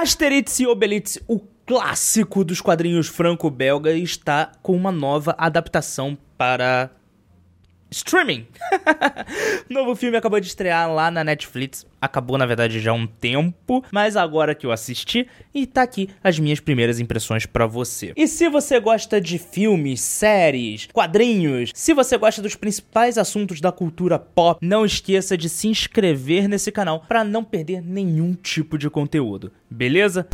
Asterix e Obelix, o clássico dos quadrinhos franco-belga, está com uma nova adaptação para streaming. Novo filme acabou de estrear lá na Netflix. Acabou, na verdade, já há um tempo, mas agora que eu assisti e tá aqui as minhas primeiras impressões para você. E se você gosta de filmes, séries, quadrinhos, se você gosta dos principais assuntos da cultura pop, não esqueça de se inscrever nesse canal para não perder nenhum tipo de conteúdo. Beleza?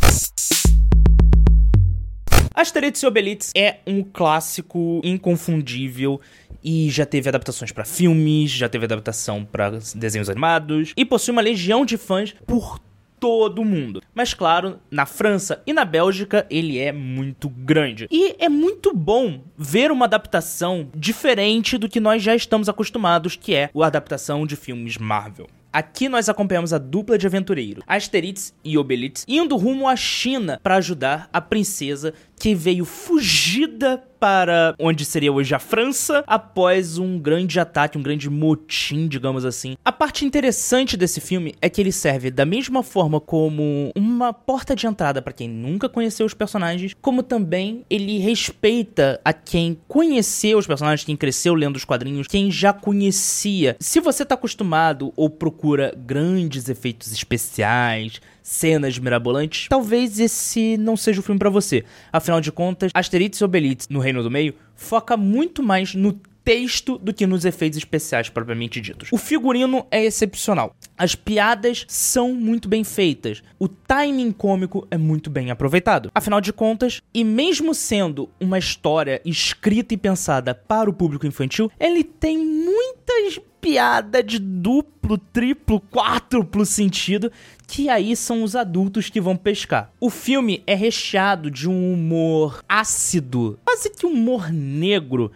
Asterix e Obelix é um clássico inconfundível e já teve adaptações para filmes, já teve adaptação para desenhos animados e possui uma legião de fãs por todo mundo. Mas claro, na França e na Bélgica ele é muito grande. E é muito bom ver uma adaptação diferente do que nós já estamos acostumados, que é a adaptação de filmes Marvel. Aqui nós acompanhamos a dupla de aventureiros, Asterix e Obelix, indo rumo à China para ajudar a princesa que veio fugida para onde seria hoje a França após um grande ataque, um grande motim, digamos assim. A parte interessante desse filme é que ele serve da mesma forma como uma porta de entrada para quem nunca conheceu os personagens, como também ele respeita a quem conheceu os personagens, quem cresceu lendo os quadrinhos, quem já conhecia. Se você tá acostumado ou procura grandes efeitos especiais, cenas mirabolantes, talvez esse não seja o filme para você. Afinal de contas, Asterix e Obelix no Reino do Meio foca muito mais no texto do que nos efeitos especiais propriamente ditos. O figurino é excepcional. As piadas são muito bem feitas. O timing cômico é muito bem aproveitado. Afinal de contas, e mesmo sendo uma história escrita e pensada para o público infantil, ele tem muitas piadas de duplo, triplo, quádruplo sentido que aí são os adultos que vão pescar. O filme é recheado de um humor ácido, quase que humor negro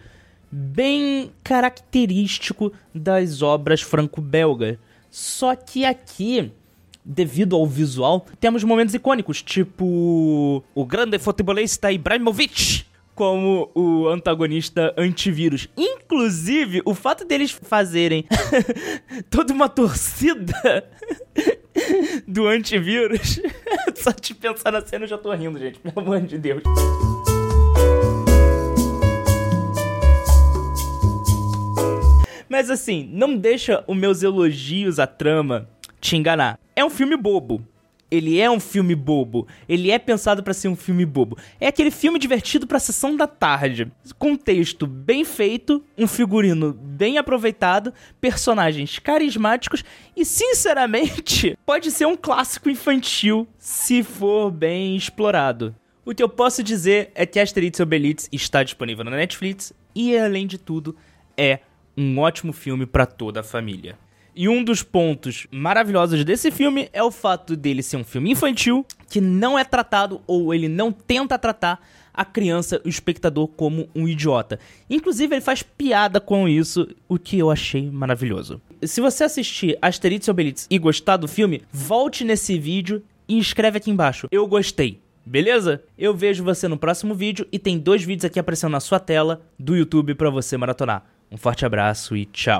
bem característico das obras franco-belgas. Só que aqui, devido ao visual, temos momentos icônicos, tipo o grande futebolista Ibrahimovic como o antagonista antivírus. Inclusive, o fato deles fazerem toda uma torcida do antivírus, só de pensar na cena eu já tô rindo, gente, pelo amor de Deus. Mas assim, não deixa os meus elogios à trama te enganar. É um filme bobo. Ele é um filme bobo. Ele é pensado para ser um filme bobo. É aquele filme divertido para sessão da tarde. Contexto bem feito, um figurino bem aproveitado, personagens carismáticos e, sinceramente, pode ser um clássico infantil se for bem explorado. O que eu posso dizer é que Asterix e Obelix está disponível na Netflix e, além de tudo, é um ótimo filme para toda a família. E um dos pontos maravilhosos desse filme é o fato dele ser um filme infantil que não é tratado ou ele não tenta tratar a criança, o espectador, como um idiota. Inclusive, ele faz piada com isso, o que eu achei maravilhoso. Se você assistir Asterix e Obelix e gostar do filme, volte nesse vídeo e escreve aqui embaixo. Eu gostei. Beleza? Eu vejo você no próximo vídeo e tem dois vídeos aqui aparecendo na sua tela do YouTube para você maratonar. Um forte abraço e tchau.